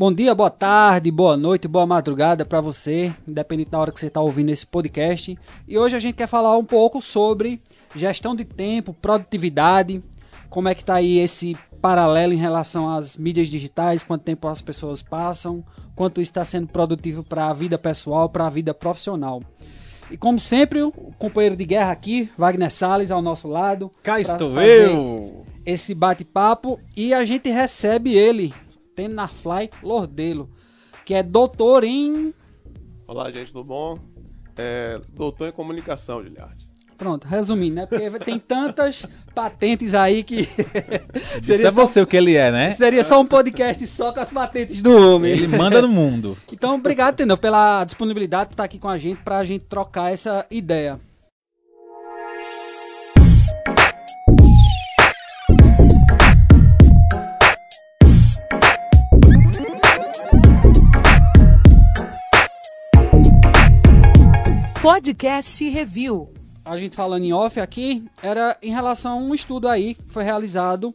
Bom dia, boa tarde, boa noite, boa madrugada para você, independente da hora que você está ouvindo esse podcast. E hoje a gente quer falar um pouco sobre gestão de tempo, produtividade, como é que está aí esse paralelo em relação às mídias digitais, quanto tempo as pessoas passam, quanto está sendo produtivo para a vida pessoal, para a vida profissional. E como sempre, o companheiro de guerra aqui, Wagner Salles, ao nosso lado. Cá estou eu! Esse bate-papo e a gente recebe ele, Tenafly Lordelo, que é doutor em. Olá, gente, tudo bom? É, doutor em comunicação, Giliard. Pronto, resumindo, né? Porque tem tantas patentes aí que. seria é você o que ele é, né? Seria só um podcast só com as patentes do homem. Ele manda no mundo. então, obrigado, Tenor, pela disponibilidade de estar aqui com a gente para a gente trocar essa ideia. Podcast Review. A gente falando em off aqui, era em relação a um estudo aí que foi realizado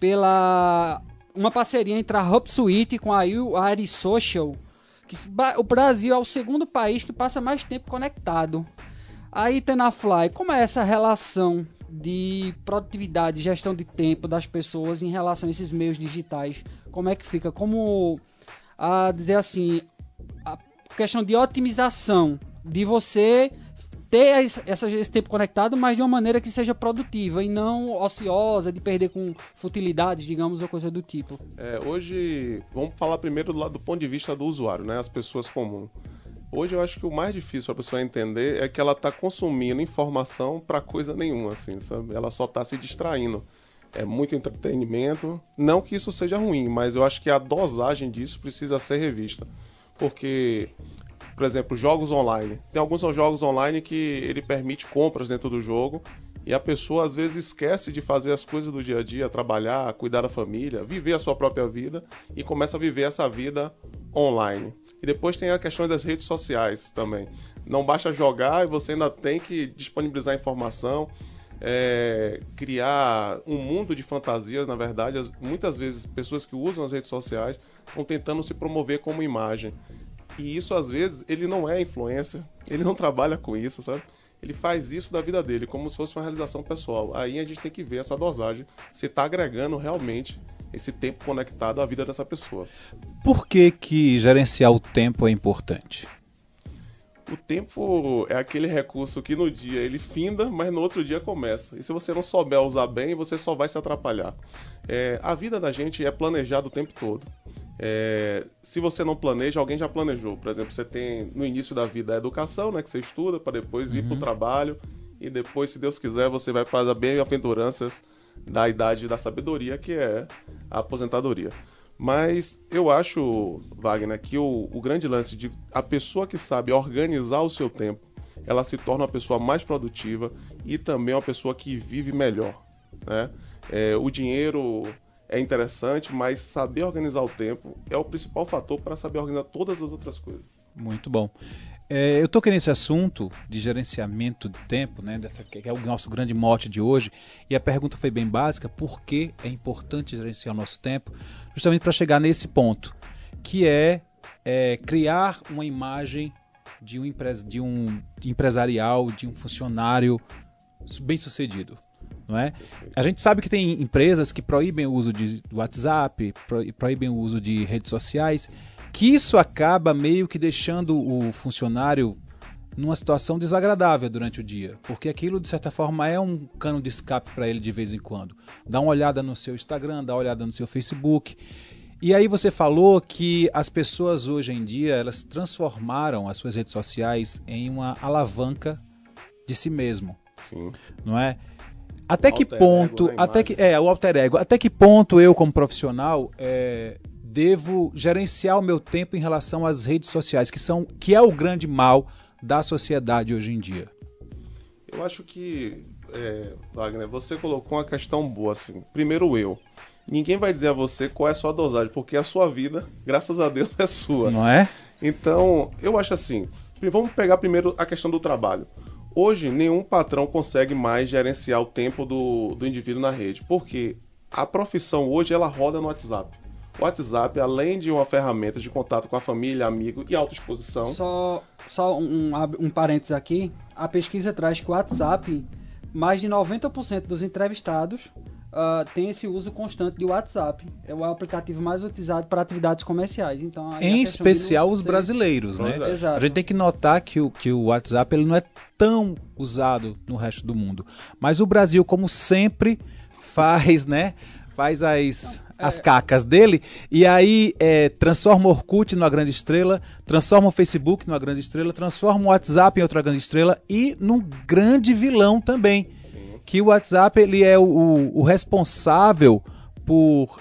pela uma parceria entre a HubSuite com a UARI Social, que o Brasil é o segundo país que passa mais tempo conectado. Aí, Tenafly, como é essa relação de produtividade, gestão de tempo das pessoas em relação a esses meios digitais? Como é que fica? Como a dizer assim, a questão de otimização de você ter esse tempo conectado, mas de uma maneira que seja produtiva e não ociosa, de perder com futilidades, digamos, ou coisa do tipo. É, hoje, vamos falar primeiro do, lado, do ponto de vista do usuário, né? As pessoas comuns. Hoje eu acho que o mais difícil para a pessoa entender é que ela está consumindo informação para coisa nenhuma, assim, sabe? Ela só está se distraindo. É muito entretenimento. Não que isso seja ruim, mas eu acho que a dosagem disso precisa ser revista. Porque por exemplo, jogos online. Tem alguns jogos online que ele permite compras dentro do jogo e a pessoa às vezes esquece de fazer as coisas do dia a dia, trabalhar, cuidar da família, viver a sua própria vida e começa a viver essa vida online. E depois tem a questão das redes sociais também. Não basta jogar e você ainda tem que disponibilizar informação, é, criar um mundo de fantasias, na verdade. Muitas vezes pessoas que usam as redes sociais estão tentando se promover como imagem. E isso, às vezes, ele não é influência, ele não trabalha com isso, sabe? Ele faz isso da vida dele, como se fosse uma realização pessoal. Aí a gente tem que ver essa dosagem, se está agregando realmente esse tempo conectado à vida dessa pessoa. Por que, que gerenciar o tempo é importante? O tempo é aquele recurso que no dia ele finda, mas no outro dia começa. E se você não souber usar bem, você só vai se atrapalhar. É, a vida da gente é planejada o tempo todo. É, se você não planeja, alguém já planejou. Por exemplo, você tem no início da vida a educação, né, que você estuda para depois ir para o uhum. trabalho e depois, se Deus quiser, você vai para as bem-aventuranças da idade da sabedoria, que é a aposentadoria. Mas eu acho, Wagner, que o, o grande lance de a pessoa que sabe organizar o seu tempo, ela se torna uma pessoa mais produtiva e também uma pessoa que vive melhor. Né? É, o dinheiro é interessante, mas saber organizar o tempo é o principal fator para saber organizar todas as outras coisas. Muito bom. É, eu toquei nesse assunto de gerenciamento de tempo, né, dessa, que é o nosso grande mote de hoje, e a pergunta foi bem básica: por que é importante gerenciar o nosso tempo? Justamente para chegar nesse ponto, que é, é criar uma imagem de um, empres, de um empresarial, de um funcionário bem sucedido não é? A gente sabe que tem empresas que proíbem o uso de WhatsApp, proíbem o uso de redes sociais, que isso acaba meio que deixando o funcionário numa situação desagradável durante o dia, porque aquilo de certa forma é um cano de escape para ele de vez em quando. Dá uma olhada no seu Instagram, dá uma olhada no seu Facebook. E aí você falou que as pessoas hoje em dia, elas transformaram as suas redes sociais em uma alavanca de si mesmo. Sim. Não é? Até que ponto, até que é o alter ego, até que ponto eu como profissional é, devo gerenciar o meu tempo em relação às redes sociais, que são que é o grande mal da sociedade hoje em dia? Eu acho que é, Wagner, você colocou uma questão boa assim. Primeiro eu. Ninguém vai dizer a você qual é a sua dosagem, porque a sua vida, graças a Deus, é sua. Não é? Então, eu acho assim. Vamos pegar primeiro a questão do trabalho. Hoje, nenhum patrão consegue mais gerenciar o tempo do, do indivíduo na rede, porque a profissão hoje ela roda no WhatsApp. O WhatsApp, além de uma ferramenta de contato com a família, amigo e autoexposição. Só, só um, um, parênteses aqui. A pesquisa traz que o WhatsApp, mais de 90% dos entrevistados uh, tem esse uso constante de WhatsApp. É o aplicativo mais utilizado para atividades comerciais. Então, em especial os brasileiros, né? É. Exato. A gente tem que notar que o, que o WhatsApp ele não é tão usado no resto do mundo. Mas o Brasil, como sempre, faz, né? Faz as, as cacas dele e aí é, transforma o Orkut numa grande estrela, transforma o Facebook numa grande estrela, transforma o WhatsApp em outra grande estrela e num grande vilão também. Que o WhatsApp ele é o, o, o responsável por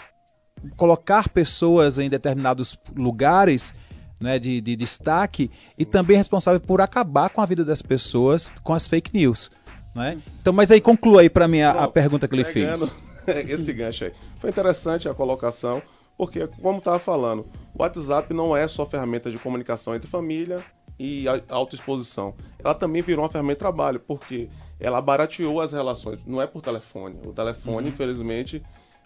colocar pessoas em determinados lugares né, de, de destaque e também responsável por acabar com a vida das pessoas com as fake news. Né? Então, mas aí conclua aí para mim a, a, pergunta que ele fez. Esse gancho aí. Foi interessante a colocação, porque, como estava falando, o WhatsApp não é só ferramenta de comunicação entre família e autoexposição. Ela também virou uma ferramenta de trabalho, porque ela barateou as relações. Não é por telefone. O telefone, uhum. infelizmente,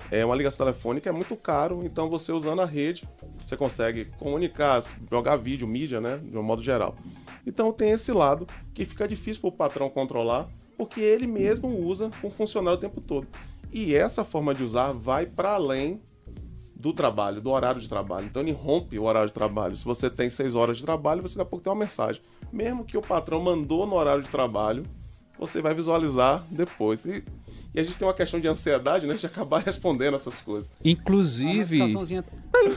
é uma ligação telefônica é muito caro, então você usando a rede, você consegue comunicar, jogar vídeo, mídia, né, de um modo geral. Então tem esse lado que fica difícil para o patrão controlar, porque ele mesmo usa com funcionário o tempo todo. E essa forma de usar vai para além do trabalho, do horário de trabalho. Então ele rompe o horário de trabalho. Se você tem seis horas de trabalho, você daqui a pouco tem uma mensagem. Mesmo que o patrão mandou no horário de trabalho, você vai visualizar depois. E, e a gente tem uma questão de ansiedade, né? De acabar respondendo essas coisas. Inclusive,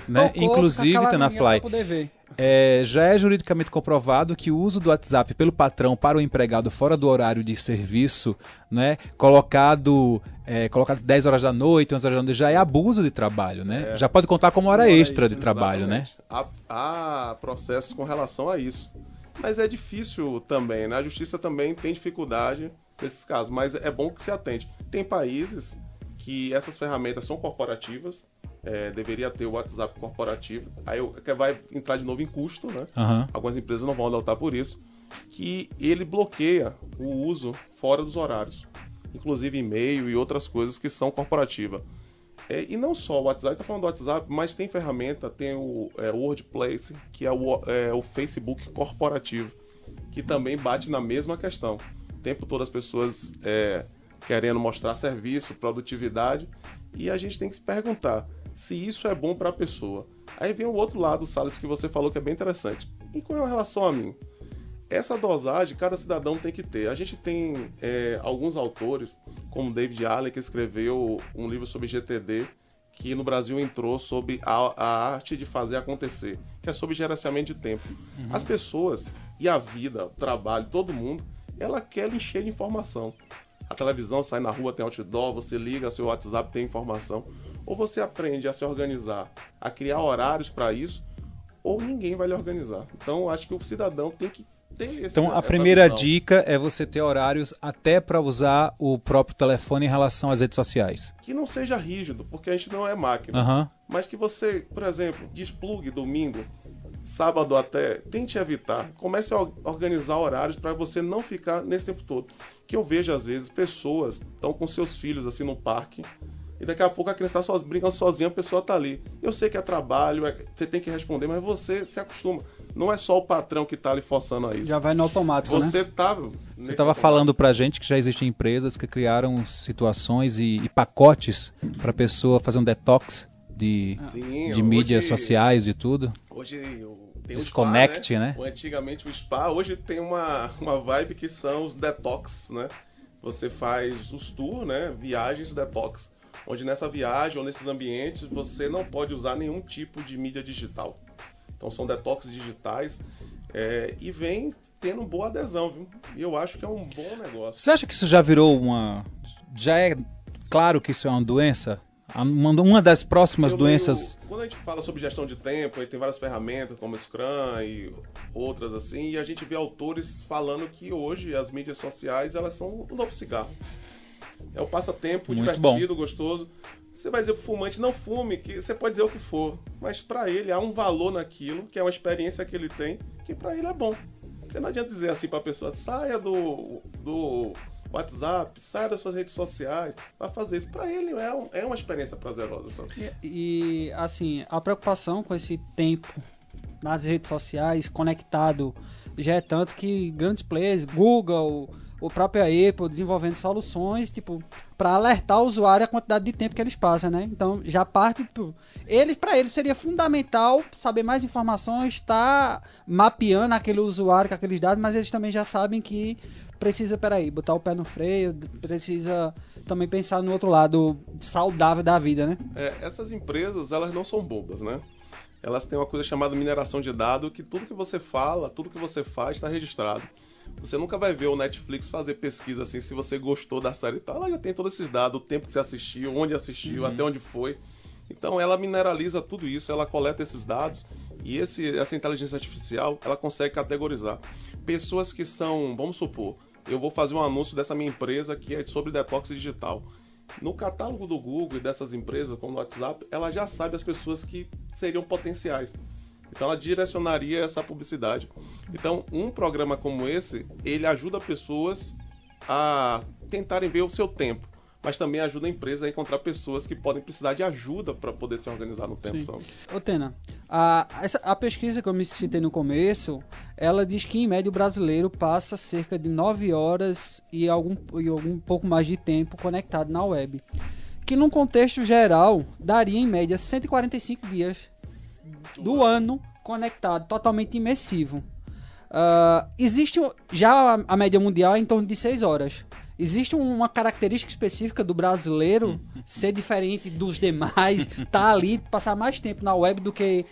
né? Inclusive, Tenafly, é, já é juridicamente comprovado que o uso do WhatsApp pelo patrão para o empregado fora do horário de serviço, né, colocado, é, colocado 10 horas da noite, 11 horas da noite, já é abuso de trabalho, né? É. Já pode contar como hora extra de trabalho, né? Há, há processos com relação a isso. Mas é difícil também, né? A justiça também tem dificuldade nesses casos, mas é bom que se atente. Tem países que essas ferramentas são corporativas, é, deveria ter o WhatsApp corporativo. Aí vai entrar de novo em custo, né? Uhum. Algumas empresas não vão adotar por isso. Que ele bloqueia o uso fora dos horários. Inclusive e-mail e outras coisas que são corporativas. É, e não só o WhatsApp, tá falando do WhatsApp, mas tem ferramenta, tem o é, WordPlace, que é o, é o Facebook corporativo, que também bate na mesma questão. O tempo todo as pessoas é, querendo mostrar serviço, produtividade, e a gente tem que se perguntar: se isso é bom para a pessoa. Aí vem o outro lado, Salles, que você falou que é bem interessante. E com relação a mim? Essa dosagem cada cidadão tem que ter. A gente tem é, alguns autores, como David Allen, que escreveu um livro sobre GTD, que no Brasil entrou sobre a, a, arte de fazer acontecer, que é sobre gerenciamento de tempo. Uhum. As pessoas e a vida, o trabalho, todo mundo, ela quer encher de informação. A televisão sai na rua, tem outdoor, você liga, seu WhatsApp tem informação ou você aprende a se organizar, a criar horários para isso, ou ninguém vai lhe organizar. Então, acho que o cidadão tem que esse, Então, a primeira visão. dica é você ter horários até para usar o próprio telefone em relação às redes sociais. Que não seja rígido, porque a gente não é máquina. Uhum. Mas que você, por exemplo, desplugue domingo, sábado até, tente evitar. Comece a organizar horários para você não ficar nesse tempo todo. Que eu vejo, às vezes, pessoas estão com seus filhos assim no parque e daqui a pouco a criança está so, brincando sozinha, a pessoa está ali. Eu sei que é trabalho, é, você tem que responder, mas você se acostuma. Não é só o patrão que está ali forçando a isso. Já vai no automático, Você né? tá Você estava falando para gente que já existem empresas que criaram situações e, e pacotes para a pessoa fazer um detox de, Sim, de mídias sociais, de tudo. Hoje tem Desconect, spa, né? né? Antigamente o spa, hoje tem uma, uma vibe que são os detox, né? Você faz os tours, né? Viagens detox onde nessa viagem ou nesses ambientes você não pode usar nenhum tipo de mídia digital. Então são detox digitais é, e vem tendo boa adesão, viu? E eu acho que é um bom negócio. Você acha que isso já virou uma. Já é claro que isso é uma doença? Uma das próximas eu doenças. Leio, quando a gente fala sobre gestão de tempo, tem várias ferramentas como Scrum e outras assim, e a gente vê autores falando que hoje as mídias sociais elas são um novo cigarro. É o passatempo Muito divertido, bom. gostoso. Você vai dizer pro fumante, não fume, que você pode dizer o que for, mas para ele há um valor naquilo, que é uma experiência que ele tem, que para ele é bom. Você não adianta dizer assim para a pessoa, saia do, do WhatsApp, sai das suas redes sociais, vai fazer isso. Para ele é, um, é uma experiência prazerosa. E, e, assim, a preocupação com esse tempo nas redes sociais, conectado, já é tanto que grandes players, Google, o próprio Apple, desenvolvendo soluções, tipo, para alertar o usuário a quantidade de tempo que eles passam, né? Então, já parte, eles, para eles seria fundamental saber mais informações, estar tá mapeando aquele usuário com aqueles dados, mas eles também já sabem que precisa, peraí, botar o pé no freio, precisa também pensar no outro lado saudável da vida, né? É, essas empresas, elas não são bobas, né? Elas têm uma coisa chamada mineração de dados, que tudo que você fala, tudo que você faz está registrado. Você nunca vai ver o Netflix fazer pesquisa assim, se você gostou da série e tal. Ela já tem todos esses dados, o tempo que você assistiu, onde assistiu, uhum. até onde foi. Então ela mineraliza tudo isso, ela coleta esses dados e esse, essa inteligência artificial ela consegue categorizar. Pessoas que são, vamos supor, eu vou fazer um anúncio dessa minha empresa que é sobre detox digital. No catálogo do Google e dessas empresas, como o WhatsApp, ela já sabe as pessoas que seriam potenciais. Então ela direcionaria essa publicidade. Então, um programa como esse, ele ajuda pessoas a tentarem ver o seu tempo, mas também ajuda a empresa a encontrar pessoas que podem precisar de ajuda para poder se organizar no tempo. Sabe? Ô, Tena, a, essa, a pesquisa que eu me citei no começo, ela diz que em média o brasileiro passa cerca de 9 horas e algum, e algum pouco mais de tempo conectado na web. Que num contexto geral daria em média 145 dias do ano conectado, totalmente imersivo. Uh, existe já a, média mundial é em torno de 6 horas. Existe uma característica específica do brasileiro ser diferente dos demais, tá ali, passar mais tempo na web do que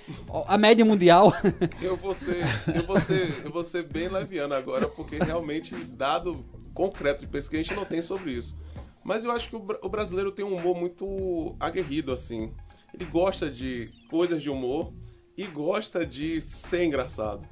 a média mundial. Eu vou ser, eu vou ser, eu vou ser bem leviano agora, porque realmente, dado concreto de pesquisa, a gente não tem sobre isso. Mas eu acho que o, o brasileiro tem um humor muito aguerrido, assim. Ele gosta de coisas de humor e gosta de ser engraçado.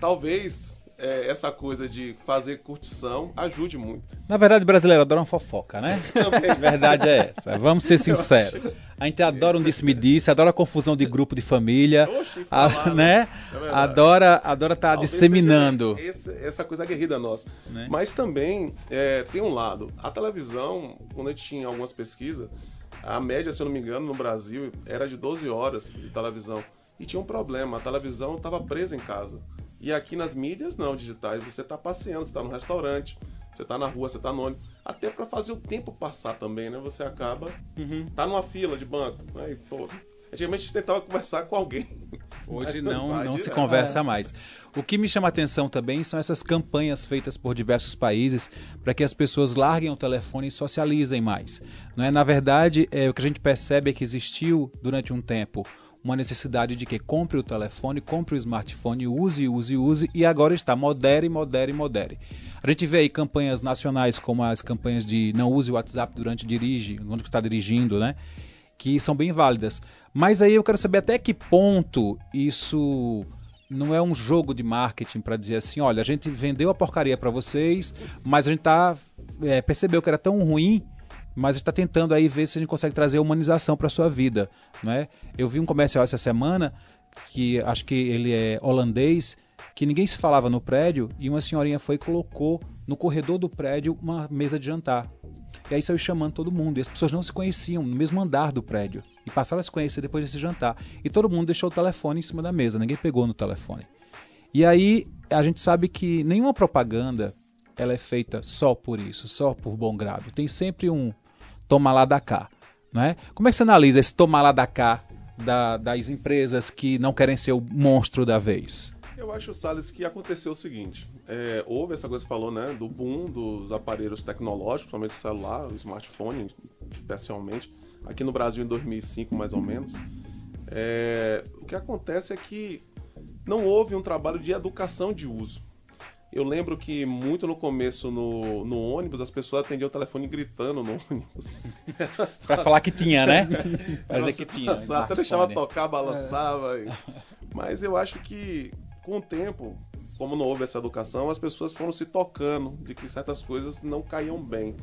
Talvez é, essa coisa de fazer curtição ajude muito. Na verdade, brasileiro adora uma fofoca, né? Também. A verdade é essa. Vamos ser sinceros. A gente adora um disse-me-disse, adora a confusão de grupo de família, Oxe, a, né? É adora adora estar tá disseminando. Esse, essa coisa aguerrida nossa. Né? Mas também é, tem um lado. A televisão, quando a gente tinha algumas pesquisas, a média, se eu não me engano, no Brasil era de 12 horas de televisão. E tinha um problema, a televisão estava presa em casa. E aqui nas mídias não, digitais, você está passeando, você está no restaurante, você está na rua, você está no ônibus. Até para fazer o tempo passar também, né? Você acaba. Uhum. Tá numa fila de banco. Aí, né? pô. Antigamente a gente tentava conversar com alguém. Hoje não, não se conversa mais. O que me chama a atenção também são essas campanhas feitas por diversos países para que as pessoas larguem o telefone e socializem mais. Não é? Na verdade, é, o que a gente percebe é que existiu durante um tempo uma necessidade de que compre o telefone, compre o smartphone, use, use, use, e agora está modere, modere, modere. A gente vê aí campanhas nacionais, como as campanhas de não use o WhatsApp durante dirige, quando está dirigindo, né? Que são bem válidas. Mas aí eu quero saber até que ponto isso não é um jogo de marketing para dizer assim, olha, a gente vendeu a porcaria para vocês, mas a gente tá é, percebeu que era tão ruim mas está tentando aí ver se a gente consegue trazer humanização para sua vida, não é? Eu vi um comercial essa semana que acho que ele é holandês, que ninguém se falava no prédio e uma senhorinha foi e colocou no corredor do prédio uma mesa de jantar. E aí saiu chamando todo mundo. E as pessoas não se conheciam no mesmo andar do prédio. E passaram a se conhecer depois desse jantar. E todo mundo deixou o telefone em cima da mesa. Ninguém pegou no telefone. E aí a gente sabe que nenhuma propaganda ela é feita só por isso, só por bom grado. Tem sempre um, toma lá da cá. Né? Como é que você analisa esse toma lá da cá da, das empresas que não querem ser o monstro da vez? Eu acho, Salles, que aconteceu o seguinte: é, houve essa coisa que você falou, né? Do boom dos aparelhos tecnológicos, principalmente o celular, o smartphone, especialmente. Aqui no Brasil, em 2005, mais ou menos. É, o que acontece é que não houve um trabalho de educação de uso. Eu lembro que muito no começo no, no ônibus as pessoas atendiam o telefone gritando no ônibus. pra falar que tinha, né? Fazer que tinha. Até deixava tocar, balançava. É. Mas eu acho que com o tempo, como não houve essa educação, as pessoas foram se tocando de que certas coisas não caíam bem.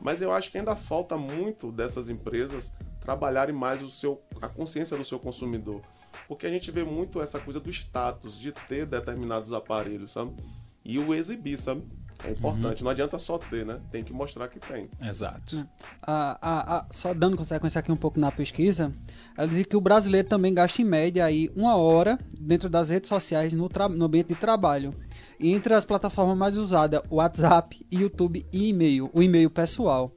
Mas eu acho que ainda falta muito dessas empresas trabalharem mais o seu, a consciência do seu consumidor. Porque a gente vê muito essa coisa do status, de ter determinados aparelhos, sabe? e o exibir, sabe? É importante, não adianta só ter, né? Tem que mostrar que tem. Exato. Ah, ah, ah, só dando consequência aqui um pouco na pesquisa, ela diz que o brasileiro também gasta em média aí uma hora dentro das redes sociais no, no ambiente de trabalho. E entre as plataformas mais usadas, WhatsApp, YouTube e e-mail, o e-mail pessoal.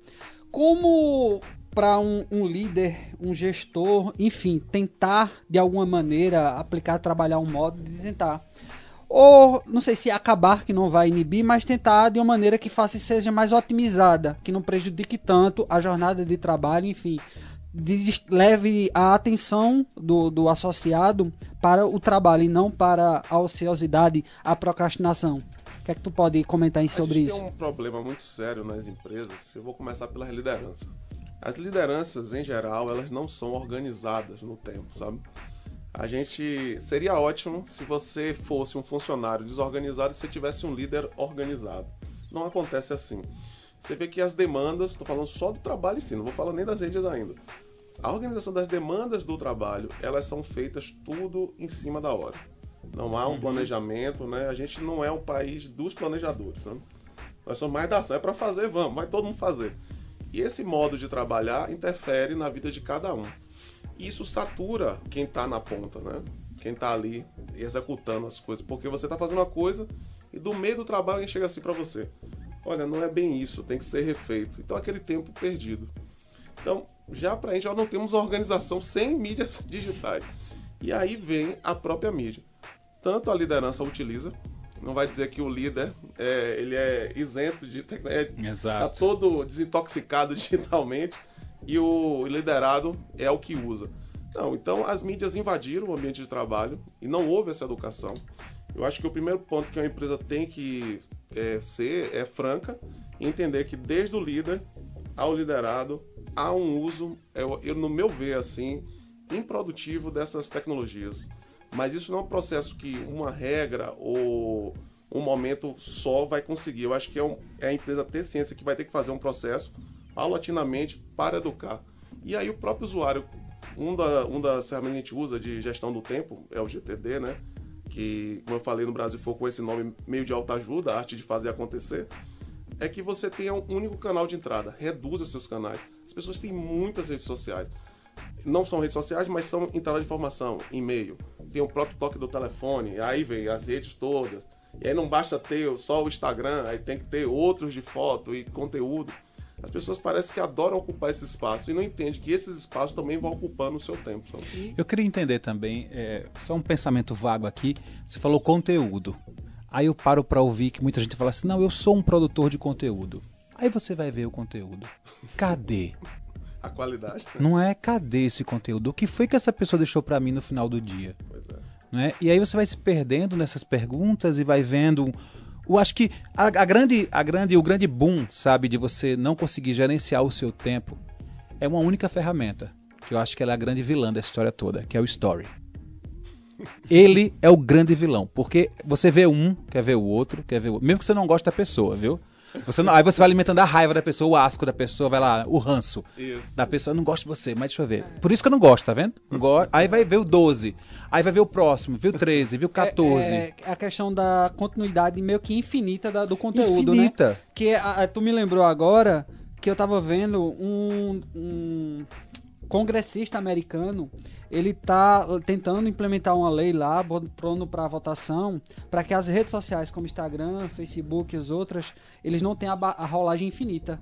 Como para um, um líder, um gestor, enfim, tentar de alguma maneira aplicar, trabalhar um modo de tentar ou não sei se acabar que não vai inibir, mas tentar de uma maneira que faça seja mais otimizada, que não prejudique tanto a jornada de trabalho, enfim, leve a atenção do, do associado para o trabalho e não para a ociosidade, a procrastinação. O que é que tu pode comentar sobre isso? tem um problema muito sério nas empresas. Eu vou começar pela liderança. As lideranças, em geral, elas não são organizadas no tempo, sabe? A gente seria ótimo se você fosse um funcionário desorganizado e você tivesse um líder organizado. Não acontece assim. Você vê que as demandas, estou falando só do trabalho em si, não vou falar nem das redes ainda. A organização das demandas do trabalho, elas são feitas tudo em cima da hora. Não há um planejamento, né? A gente não é um país dos planejadores, sabe? Nós somos mais da ação, é para fazer, vamos, vai todo mundo fazer. E esse modo de trabalhar interfere na vida de cada um. E isso satura quem está na ponta, né? Quem está ali executando as coisas, porque você está fazendo uma coisa e do meio do trabalho alguém chega assim para você: "Olha, não é bem isso, tem que ser refeito". Então aquele tempo perdido. Então, já para a gente, já não temos organização sem mídias digitais. E aí vem a própria mídia. Tanto a liderança utiliza, não vai dizer que o líder é, ele é isento de tec- é, tá Exato. todo desintoxicado digitalmente e o liderado é o que usa. Não, então as mídias invadiram o ambiente de trabalho e não houve essa educação. Eu acho que o primeiro ponto que uma empresa tem que é, ser é franca e entender que desde o líder ao liderado há um uso, eu, eu, no meu ver assim, improdutivo dessas tecnologias. Mas isso não é um processo que uma regra ou um momento só vai conseguir. Eu acho que é, um- é a empresa ter ciência que vai ter que fazer um processo paulatinamente para educar. E aí o próprio usuário, um, da, um das ferramentas que a gente usa de gestão do tempo é o GTD, né? Que, como eu falei, no Brasil foi com esse nome meio de autoajuda, a arte de fazer acontecer. É que você tenha um único canal de entrada. Reduza seus canais. As pessoas têm muitas redes sociais não são redes sociais, mas são entrada de informação, e-mail. Tem o próprio toque do telefone, aí vem as redes todas. E aí não basta ter só o Instagram, aí tem que ter outros de foto e conteúdo. As pessoas parecem que adoram ocupar esse espaço e não entendem que esses espaços também vão ocupando o seu tempo. sabe? Eu queria entender também, é, só um pensamento vago aqui. Você falou conteúdo. Aí eu paro pra ouvir que muita gente fala assim: não, eu sou um produtor de conteúdo. Aí você vai ver o conteúdo. Cadê? A qualidade. Não é cadê esse conteúdo? O que foi que essa pessoa deixou pra mim no final do dia? Pois é. né? E aí você vai se perdendo nessas perguntas e vai vendo. Eu acho que a, a grande, a grande, o grande boom, sabe, de você não conseguir gerenciar o seu tempo é uma única ferramenta. Que eu acho que ela é a grande vilã dessa história toda, que é o story. Ele é o grande vilão, porque você vê um, quer ver o outro, quer ver o outro, mesmo que você não goste da pessoa, viu? Você não- aí você vai alimentando a raiva da pessoa, o asco da pessoa, vai lá, o ranço Isso. da pessoa, eu não gosto de você, mas deixa eu ver. Por isso que eu não gosto, tá vendo? Aí vai ver o 12, aí vai ver o próximo, viu o 13, viu o 14. É, é a questão da continuidade meio que infinita da- do conteúdo, né? Infinita. Que a- a- tu me lembrou agora que eu tava vendo um, um congressista americano, ele tá tentando implementar uma lei lá, pondo para votação, para que as redes sociais como Instagram, Facebook e as outras, eles não tenham a, a rolagem infinita.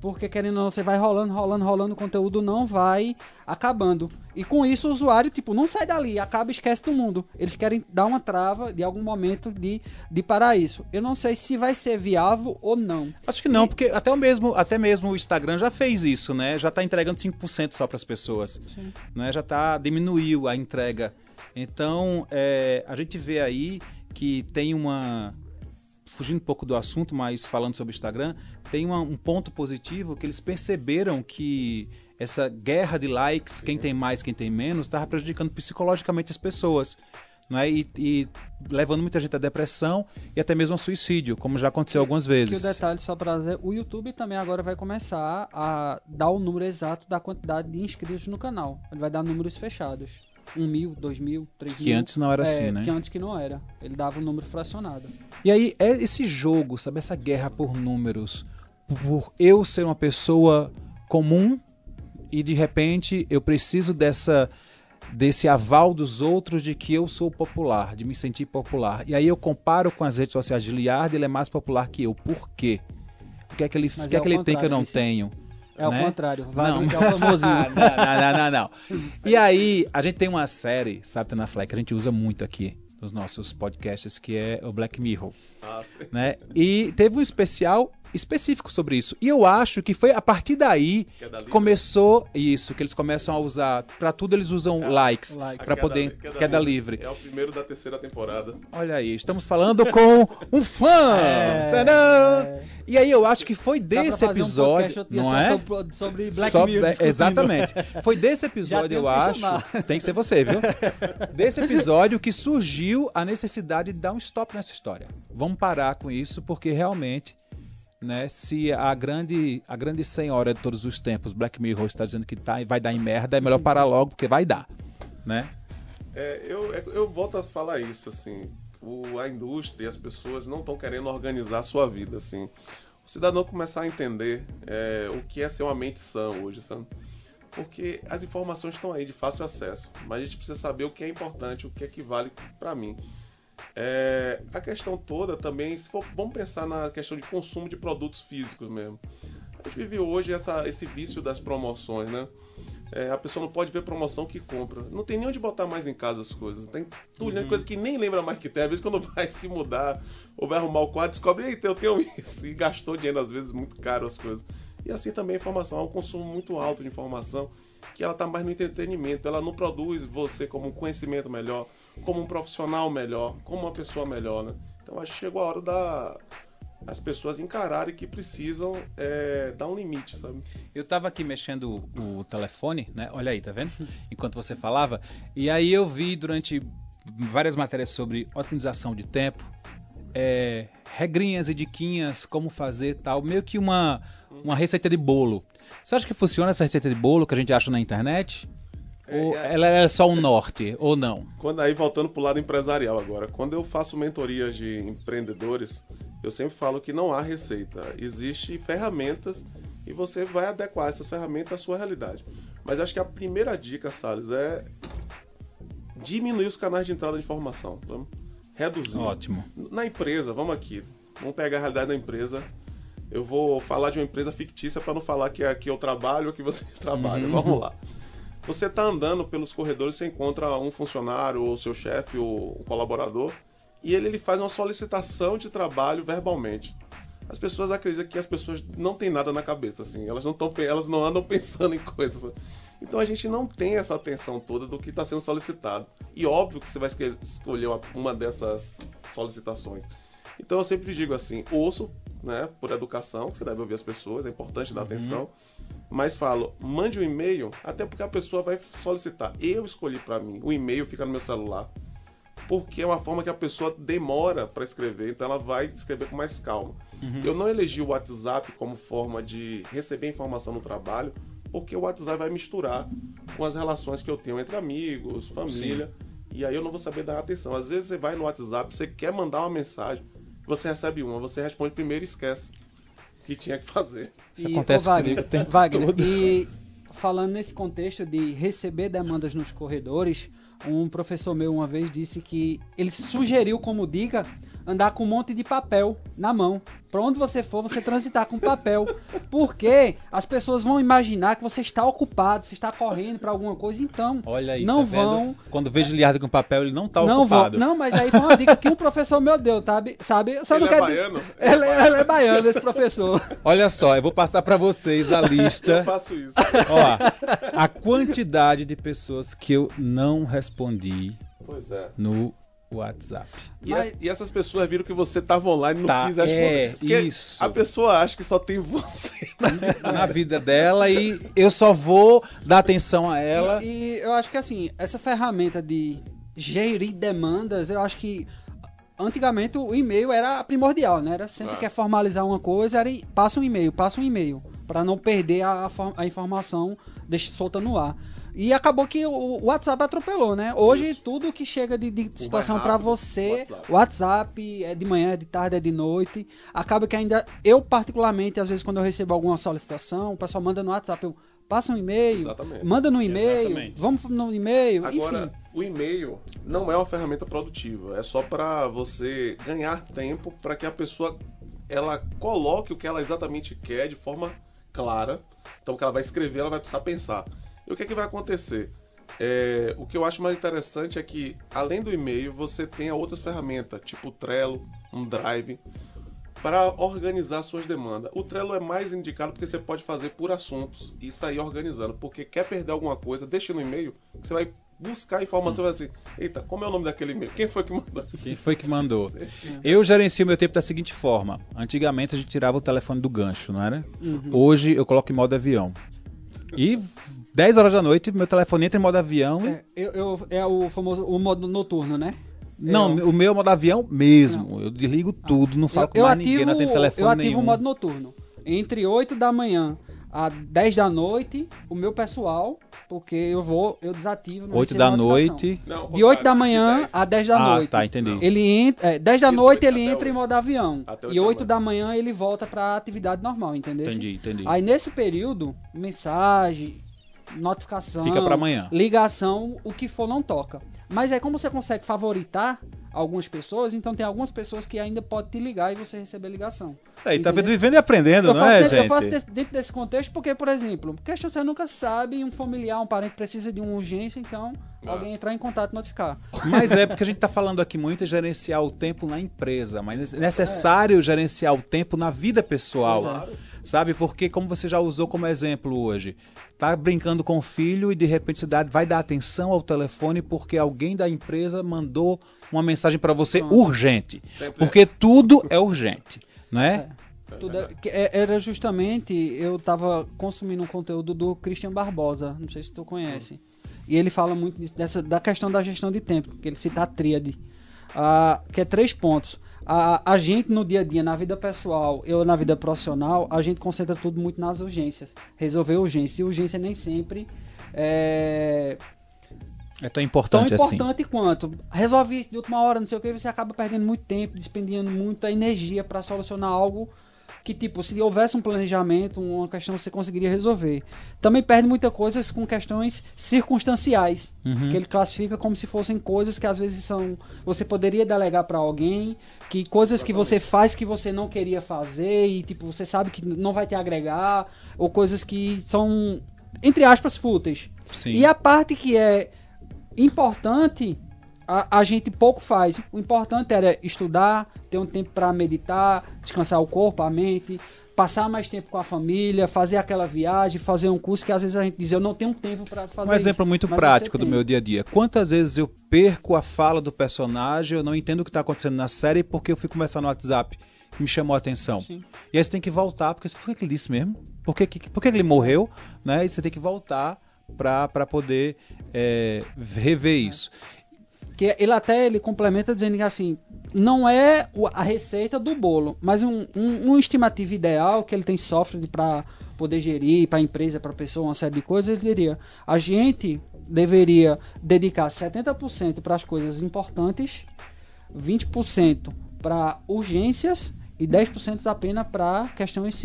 Porque querendo ou não, você vai rolando, rolando, rolando, o conteúdo não vai acabando. E com isso o usuário, tipo, não sai dali, acaba e esquece do mundo. Eles querem dar uma trava de algum momento de, de parar isso. Eu não sei se vai ser viável ou não. Acho que não, porque até, o mesmo, até mesmo o Instagram já fez isso, né? Já tá entregando 5% só para as pessoas. Né? Já tá diminuiu a entrega. Então, é, a gente vê aí que tem uma fugindo um pouco do assunto, mas falando sobre o Instagram, tem uma- um ponto positivo que eles perceberam que essa guerra de likes, quem tem mais, quem tem menos, estava prejudicando psicologicamente as pessoas. Não é? e, e levando muita gente à depressão e até mesmo ao suicídio, como já aconteceu algumas Que o vezes. detalhe, só pra dizer, o YouTube também agora vai começar a dar o número exato da quantidade de inscritos no canal. Ele vai dar números fechados. Um mil, dois mil, três Que mil. antes não era É, assim, né? Que antes que não era. Ele dava um número fracionado. E aí é esse jogo, sabe? Essa guerra por números, por eu ser uma pessoa comum e de repente eu preciso dessa desse aval dos outros de que eu sou popular, de me sentir popular. E aí eu comparo com as redes sociais de Liard, ele é mais popular que eu. Por quê? O que é que ele, que é, é que ele tem que eu não tenho? É né? o contrário. Wagner não. é o famosinho. não, não, não, não, E aí, a gente tem uma série, sabe, na Fleck, que a gente usa muito aqui nos nossos podcasts, que é o Black Mirror. Ah, né? E teve um especial específico sobre isso. E eu acho que foi a partir daí que, é que começou isso, que eles começam a usar. Para tudo eles usam é, likes, likes. para poder queda, queda, livre. livre. É o primeiro da terceira temporada. Olha aí, estamos falando com um fã. É, é. E aí eu acho que foi desse episódio, um não é? Sobre, sobre Black sobre, Mirror. Exatamente. Foi desse episódio, eu acho. Tem que ser você, viu? desse episódio que surgiu a necessidade de dar um stop nessa história. Vamos parar com isso porque realmente né? Se a grande, a grande senhora de todos os tempos, Black Mirror, está dizendo que tá, vai dar em merda, é melhor parar logo, porque vai dar, né? É, eu, eu volto a falar isso, assim, o, a indústria e as pessoas não estão querendo organizar a sua vida, assim. O cidadão começar a entender é, o que é ser uma mente sã hoje, sabe? Porque as informações estão aí de fácil acesso, mas a gente precisa saber o que é importante, o que é que vale para mim. É, a questão toda também, se for, vamos pensar na questão de consumo de produtos físicos mesmo. A gente vive hoje essa, esse vício das promoções, né? É, a pessoa não pode ver promoção que compra. Não tem nem onde botar mais em casa as coisas. Tem tudo, né? uhum. coisa que nem lembra mais que tem. Às vezes quando vai se mudar ou vai arrumar o quadro, descobre, eita, eu tenho isso. E gastou dinheiro, às vezes, muito caro as coisas. E assim também a informação, é um consumo muito alto de informação que ela está mais no entretenimento, ela não produz você como um conhecimento melhor, como um profissional melhor, como uma pessoa melhor, né? Então acho que chegou a hora da as pessoas encararem que precisam é, dar um limite, sabe? Eu estava aqui mexendo o, o telefone, né? Olha aí, tá vendo? Enquanto você falava, e aí eu vi durante várias matérias sobre otimização de tempo, é, regrinhas e diquinhas, como fazer tal, meio que uma, uma receita de bolo. Você acha que funciona essa receita de bolo que a gente acha na internet? É, ou é, ela é só um norte, ou não? Quando aí, voltando para o lado empresarial agora, quando eu faço mentorias de empreendedores, eu sempre falo que não há receita. Existem ferramentas e você vai adequar essas ferramentas à sua realidade. Mas acho que a primeira dica, Salles, é diminuir os canais de entrada de informação. Tá? Reduzir. Ótimo. Na empresa, vamos aqui. Vamos pegar a realidade da empresa eu vou falar de uma empresa fictícia para não falar que aqui eu trabalho ou que vocês trabalham. Uhum. Vamos lá. Você está andando pelos corredores, você encontra um funcionário, ou seu chefe, ou um colaborador, e ele, ele faz uma solicitação de trabalho verbalmente. As pessoas acreditam que as pessoas não têm nada na cabeça, assim, elas não, tão, elas não andam pensando em coisas. Então a gente não tem essa atenção toda do que está sendo solicitado. E óbvio que você vai escolher uma dessas solicitações. Então eu sempre digo assim, ouço né, por educação, que você deve ouvir as pessoas, é importante dar uhum. atenção. Mas falo, mande um e-mail, até porque a pessoa vai solicitar. Eu escolhi para mim, o e-mail fica no meu celular, porque é uma forma que a pessoa demora para escrever, então ela vai escrever com mais calma. Uhum. Eu não elegi o WhatsApp como forma de receber informação no trabalho, porque o WhatsApp vai misturar com as relações que eu tenho entre amigos, família, Sim. e aí eu não vou saber dar atenção. Às vezes você vai no WhatsApp, você quer mandar uma mensagem, você recebe uma, você responde primeiro e esquece o que tinha que fazer. Isso e, acontece ô, Wagner, comigo Wagner, todo. E falando nesse contexto de receber demandas nos corredores, um professor meu uma vez disse que ele sugeriu como dica andar com um monte de papel na mão. Pra onde você for, você transitar com papel. Porque as pessoas vão imaginar que você está ocupado, você está correndo para alguma coisa, então Olha aí, não tá vão. Quando vejo Liardo com papel, ele não está não ocupado. Vão. Não, mas aí foi uma dica que um professor meu deu, sabe? sabe? Só ele não é quer... baiano? Ele, ele, é, ele é baiano, esse professor. Olha só, eu vou passar para vocês a lista. eu faço isso. Ó, a quantidade de pessoas que eu não respondi é. no WhatsApp. E, Mas... e, essas pessoas viram que você tava online e não tá, quis responder. É, isso. A pessoa acha que só tem você na vida dela e eu só vou dar atenção a ela. E, e eu acho que assim, essa ferramenta de gerir demandas, eu acho que antigamente o e-mail era primordial, né? Era sempre ah. que quer formalizar uma coisa, era passa um e-mail, passa um e-mail, para não perder a, a informação deixa solta no ar. E acabou que o WhatsApp atropelou, né? Hoje Isso. tudo que chega de, de situação para você, WhatsApp. WhatsApp é de manhã, é de tarde, é de noite. Acaba que ainda eu particularmente, às vezes quando eu recebo alguma solicitação, o pessoal manda no WhatsApp, eu passa um e-mail, manda no e-mail, vamos no e-mail, Agora, enfim. o e-mail não é uma ferramenta produtiva, é só para você ganhar tempo para que a pessoa ela coloque o que ela exatamente quer de forma clara. Então, o que ela vai escrever, ela vai precisar pensar. E o que, é que vai acontecer? É, o que eu acho mais interessante é que, além do e-mail, você tenha outras ferramentas, tipo o Trello, um Drive, para organizar suas demandas. O Trello é mais indicado porque você pode fazer por assuntos e sair organizando. Porque quer perder alguma coisa, deixa no e-mail, você vai buscar informação hum. assim, eita, como é o nome daquele e-mail? Quem foi que mandou? Quem foi que mandou? eu gerencio meu tempo da seguinte forma. Antigamente a gente tirava o telefone do gancho, não era? Uhum. Hoje eu coloco em modo avião. E 10 horas da noite, meu telefone entra em modo avião. É, eu, eu, é o famoso o modo noturno, né? Não, eu... o meu é modo avião mesmo. Não. Eu desligo tudo, não falo eu, com mais ativo, ninguém, não tenho telefone Eu ativo nenhum. o modo noturno. Entre 8 da manhã a 10 da noite, o meu pessoal, porque eu vou, eu desativo. 8 da noite. Não, de 8 da manhã a 10 da ah, noite. tá, entendi. Ele entra, é, 10 da noite ele entra em modo avião. E 8 da manhã ele volta para atividade normal, entendeu? Entendi, entendi. Aí nesse período, mensagem, notificação, Fica para amanhã. ligação, o que for não toca. Mas é como você consegue favoritar algumas pessoas, então tem algumas pessoas que ainda podem te ligar e você receber ligação. É, e tá vivendo e aprendendo, eu não é, dentro, gente? Eu faço dentro, desse contexto porque, por exemplo, questão você nunca sabe, um familiar, um parente precisa de uma urgência, então ah. alguém entrar em contato e notificar. Mas é porque a gente está falando aqui muito de gerenciar o tempo na empresa, mas é necessário é. gerenciar o tempo na vida pessoal. Claro. Sabe? Porque, como você já usou como exemplo hoje, tá brincando com o filho e de repente você vai dar atenção ao telefone porque alguém da empresa mandou uma mensagem para você urgente. Sempre porque é. tudo é urgente, não é? é. É, era justamente, eu estava consumindo um conteúdo do Christian Barbosa, não sei se tu conhece. E ele fala muito disso, dessa, da questão da gestão de tempo, que ele cita a tríade, uh, que é três pontos. A, a gente no dia a dia, na vida pessoal, eu na vida profissional, a gente concentra tudo muito nas urgências. Resolver urgência. E urgência nem sempre é, é tão importante, tão importante assim. quanto. Resolve isso de última hora, não sei o que, você acaba perdendo muito tempo, despendendo muita energia para solucionar algo que, tipo, se houvesse um planejamento, uma questão você conseguiria resolver. Também perde muita coisa com questões circunstanciais, uhum. que ele classifica como se fossem coisas que às vezes são. Você poderia delegar para alguém, que coisas que você faz que você não queria fazer e, tipo, você sabe que não vai te agregar, ou coisas que são, entre aspas, fúteis. Sim. E a parte que é importante a, a, gente pouco faz. O importante era estudar, ter um tempo para meditar, descansar o corpo, a mente, passar mais tempo com a família, fazer aquela viagem, fazer um curso que às vezes a gente diz eu não tenho tempo para fazer. Um exemplo isso, muito prático do meu dia a dia. Quantas vezes eu perco a fala do personagem, eu não entendo o que está acontecendo na série porque eu fui conversar no WhatsApp que me chamou a atenção. Sim. E aí você tem que voltar, porque foi o que ele disse mesmo? Por que, por que ele morreu? Né? E você tem que voltar para poder é, rever isso. Que ele até ele complementa dizendo que assim, não é a receita do bolo, mas um, um, um estimativa ideal que ele tem software para poder gerir para a empresa, para a pessoa, uma série de coisas, ele diria: a gente deveria dedicar 70% para as coisas importantes, 20% para urgências e 10% apenas para questões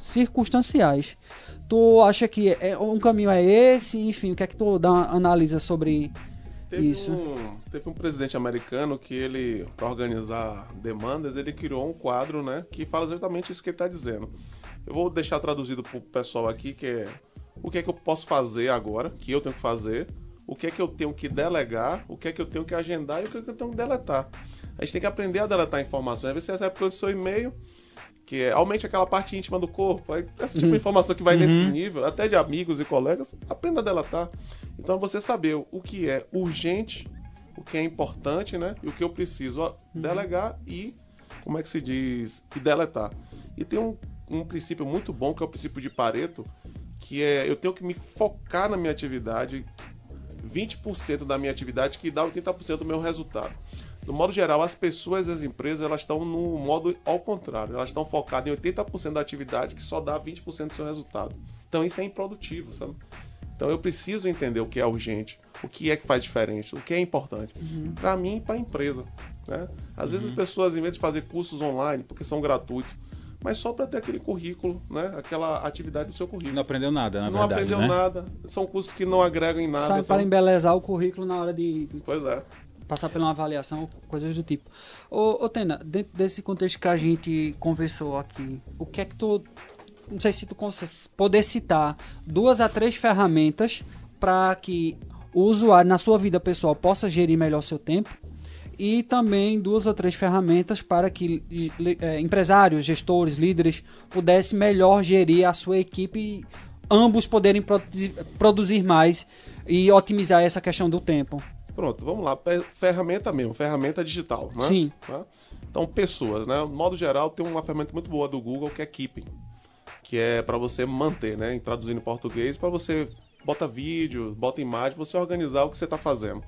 circunstanciais. Tu acha que é, um caminho é esse? Enfim, o que é que tu dá, analisa sobre teve isso? Um, teve um presidente americano que ele, para organizar demandas, ele criou um quadro, né, que fala exatamente isso que ele está dizendo. Eu vou deixar traduzido para o pessoal aqui, que é o que é que eu posso fazer agora, que eu tenho que fazer, o que é que eu tenho que delegar, o que é que eu tenho que agendar e o que é que eu tenho que deletar. A gente tem que aprender a deletar informações. Às vezes você recebe pelo seu e-mail, que é aumente aquela parte íntima do corpo. Esse tipo de uhum. informação que vai uhum. nesse nível, até de amigos e colegas, aprenda a deletar. Então você saber o que é urgente, o que é importante, né? E o que eu preciso ó, uhum. delegar e, como é que se diz, e deletar. E tem um, um princípio muito bom, que é o princípio de Pareto, que é eu tenho que me focar na minha atividade, 20% da minha atividade que dá 80% do meu resultado. No modo geral, as pessoas e as empresas elas estão no modo ao contrário. Elas estão focadas em 80% da atividade que só dá 20% do seu resultado. Então isso é improdutivo, sabe? Então eu preciso entender o que é urgente, o que é que faz diferente, o que é importante. Uhum. Para mim e para a empresa. Né? Às uhum. vezes as uhum. pessoas, em vez de fazer cursos online, porque são gratuitos, mas só para ter aquele currículo, né? aquela atividade do seu currículo. Não aprendeu nada, na não verdade. Não aprendeu né? nada. São cursos que não agregam em nada. Sai são... para embelezar o currículo na hora de. Pois é passar por uma avaliação, coisas do tipo. Ô, ô Tena, dentro desse contexto que a gente conversou aqui, o que é que tu. Não sei se tu poder citar duas a três ferramentas para que o usuário na sua vida pessoal possa gerir melhor seu tempo e também duas ou três ferramentas para que é, empresários, gestores, líderes pudessem melhor gerir a sua equipe e ambos poderem produzir mais e otimizar essa questão do tempo. Pronto, vamos lá. Ferramenta mesmo, ferramenta digital, né? Sim. Tá? Então, pessoas, né? No modo geral, tem uma ferramenta muito boa do Google que é Keeping, que é para você manter, né? Traduzindo em português, para você bota vídeo, bota imagem, você organizar o que você está fazendo.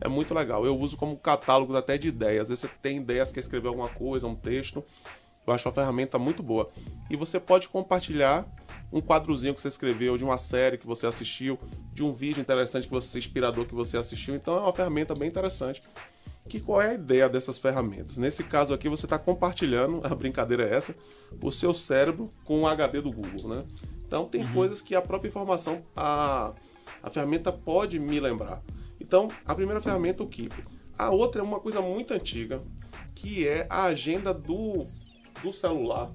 É muito legal. Eu uso como catálogo até de ideias. Às vezes você tem ideias, quer escrever alguma coisa, um texto. Eu acho uma ferramenta muito boa. E você pode compartilhar um quadrozinho que você escreveu, de uma série que você assistiu, de um vídeo interessante que você inspirador que você assistiu. Então é uma ferramenta bem interessante. Que qual é a ideia dessas ferramentas? Nesse caso aqui você está compartilhando, a brincadeira é essa, o seu cérebro com o HD do Google, né? Então tem uhum. coisas que a própria informação, a, a ferramenta pode me lembrar. Então a primeira ferramenta é o Keep. A outra é uma coisa muito antiga, que é a agenda do, do celular,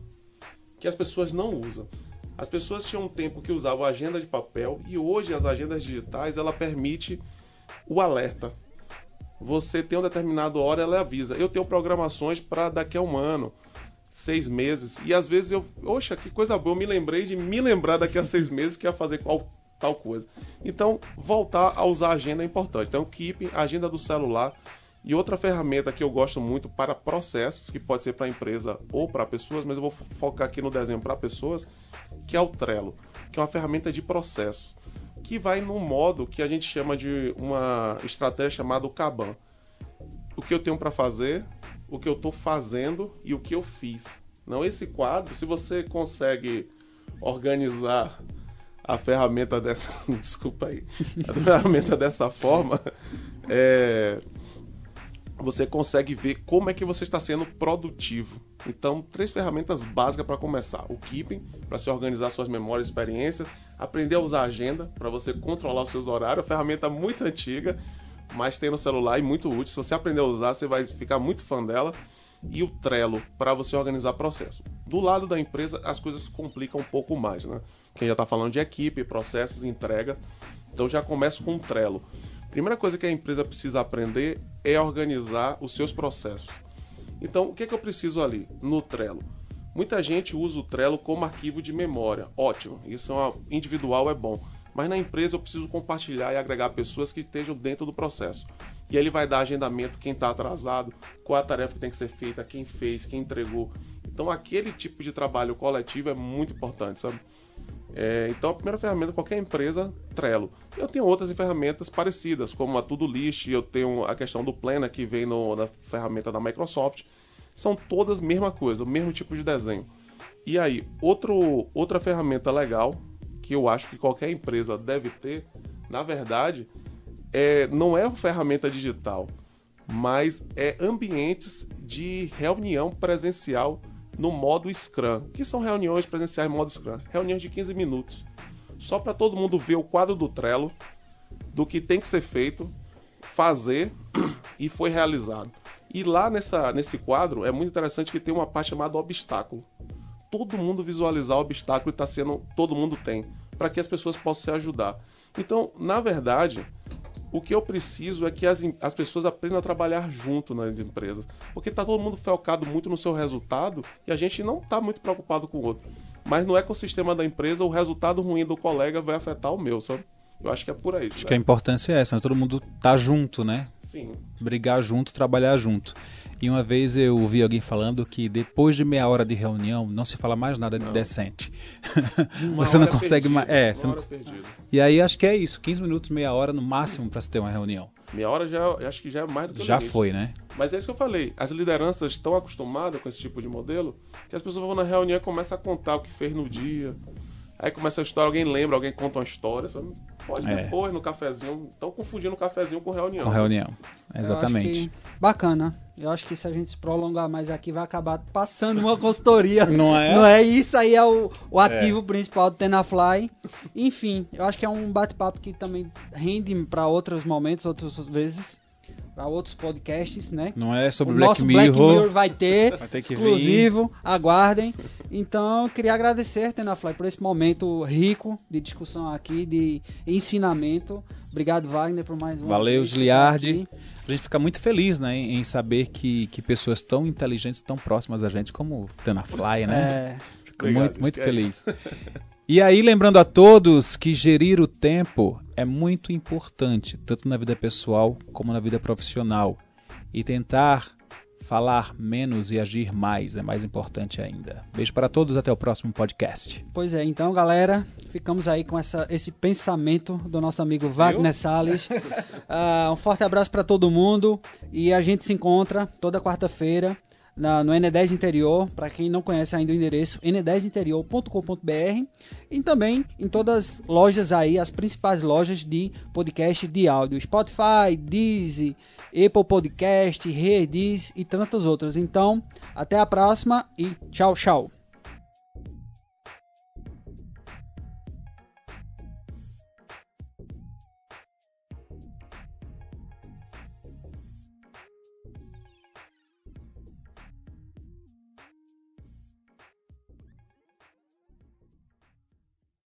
que as pessoas não usam. As pessoas tinham um tempo que usavam agenda de papel e hoje as agendas digitais ela permite o alerta. Você tem um determinado hora, ela avisa. Eu tenho programações para daqui a um ano, seis meses. E às vezes eu, oxa, que coisa boa, eu me lembrei de me lembrar daqui a seis meses que ia fazer qual, tal coisa. Então, voltar a usar a agenda é importante. Então, Keep, agenda do celular. E outra ferramenta que eu gosto muito para processos, que pode ser para empresa ou para pessoas, mas eu vou focar aqui no desenho para pessoas, que é o Trello, que é uma ferramenta de processo, que vai no modo que a gente chama de uma estratégia chamada Kanban. O que eu tenho para fazer, o que eu estou fazendo e o que eu fiz. Não esse quadro, se você consegue organizar a ferramenta dessa, desculpa aí, a ferramenta dessa forma, é, você consegue ver como é que você está sendo produtivo. Então, três ferramentas básicas para começar: o Keeping, para se organizar suas memórias e experiências, aprender a usar a agenda para você controlar os seus horários, ferramenta muito antiga, mas tem no celular e muito útil. Se você aprender a usar, você vai ficar muito fã dela. E o Trello, para você organizar processo. Do lado da empresa, as coisas se complicam um pouco mais, né? Quem já está falando de equipe, processos, entrega. Então já começo com o Trello. Primeira coisa que a empresa precisa aprender é organizar os seus processos. Então, o que, é que eu preciso ali no Trello? Muita gente usa o Trello como arquivo de memória. Ótimo, isso é uma, individual é bom. Mas na empresa eu preciso compartilhar e agregar pessoas que estejam dentro do processo. E ele vai dar agendamento, quem está atrasado, qual a tarefa que tem que ser feita, quem fez, quem entregou. Então aquele tipo de trabalho coletivo é muito importante, sabe? É, então, a primeira ferramenta qualquer empresa, Trello. Eu tenho outras ferramentas parecidas, como a Todoist, eu tenho a questão do Planner, que vem no, na ferramenta da Microsoft. São todas mesma coisa, o mesmo tipo de desenho. E aí, outro, outra ferramenta legal, que eu acho que qualquer empresa deve ter, na verdade, é, não é uma ferramenta digital, mas é ambientes de reunião presencial no modo Scrum, que são reuniões presenciais modo Scrum, reuniões de 15 minutos, só para todo mundo ver o quadro do Trello, do que tem que ser feito, fazer e foi realizado. E lá nessa, nesse quadro é muito interessante que tem uma parte chamada obstáculo. Todo mundo visualizar o obstáculo e está sendo. Todo mundo tem. Para que as pessoas possam se ajudar. Então, na verdade, o que eu preciso é que as, as pessoas aprendam a trabalhar junto nas empresas. Porque está todo mundo focado muito no seu resultado e a gente não está muito preocupado com o outro. Mas no ecossistema da empresa, o resultado ruim do colega vai afetar o meu, sabe? Eu acho que é por aí. Acho né? que a importância é essa, né? todo mundo tá junto, né? Sim. Brigar junto, trabalhar junto. E uma vez eu ouvi alguém falando que depois de meia hora de reunião não se fala mais nada de decente. você não consegue mais. É, você não... E aí acho que é isso, 15 minutos, meia hora no máximo para se ter uma reunião. Meia hora já acho que já é mais do que Já foi, né? Mas é isso que eu falei. As lideranças estão acostumadas com esse tipo de modelo que as pessoas vão na reunião e começam a contar o que fez no dia. Aí começa a história, alguém lembra, alguém conta uma história, sabe? Pode É. depois, no cafezinho. Estão confundindo cafezinho com reunião. Com reunião. Eu Exatamente. acho que bacana. Eu acho que se a gente se prolongar mais aqui, vai acabar passando uma consultoria. Não é? Não é? Isso aí é o, o ativo principal do Tenafly. Enfim, eu acho que é um bate-papo que também rende para outros momentos, outras vezes, para outros podcasts, né? Não é sobre o Black nosso Mirror. Black Mirror vai ter, Vai ter que exclusivo, aguardem. Então, queria agradecer, Tenafly, por esse momento rico de discussão aqui, de ensinamento. Obrigado, Wagner, por mais um. Valeu, Giliardi. A gente fica muito feliz, né, em saber que, que pessoas tão inteligentes, tão próximas a gente como Tenafly, né? É, Obrigado, muito, muito feliz. E aí, lembrando a todos que gerir o tempo é muito importante, tanto na vida pessoal como na vida profissional. E tentar falar menos e agir mais é mais importante ainda. Beijo para todos, até o próximo podcast. Pois é, então, galera, ficamos aí com essa, esse pensamento do nosso amigo Wagner Salles. Ah, um forte abraço para todo mundo e a gente se encontra toda quarta-feira na- no N10 Interior, para quem não conhece ainda o endereço, n10interior.com.br e também em todas as lojas aí, as principais lojas de podcast de áudio, Spotify, Deezer, Apple Podcast, Redis e tantas outras. Então, até a próxima e tchau, tchau.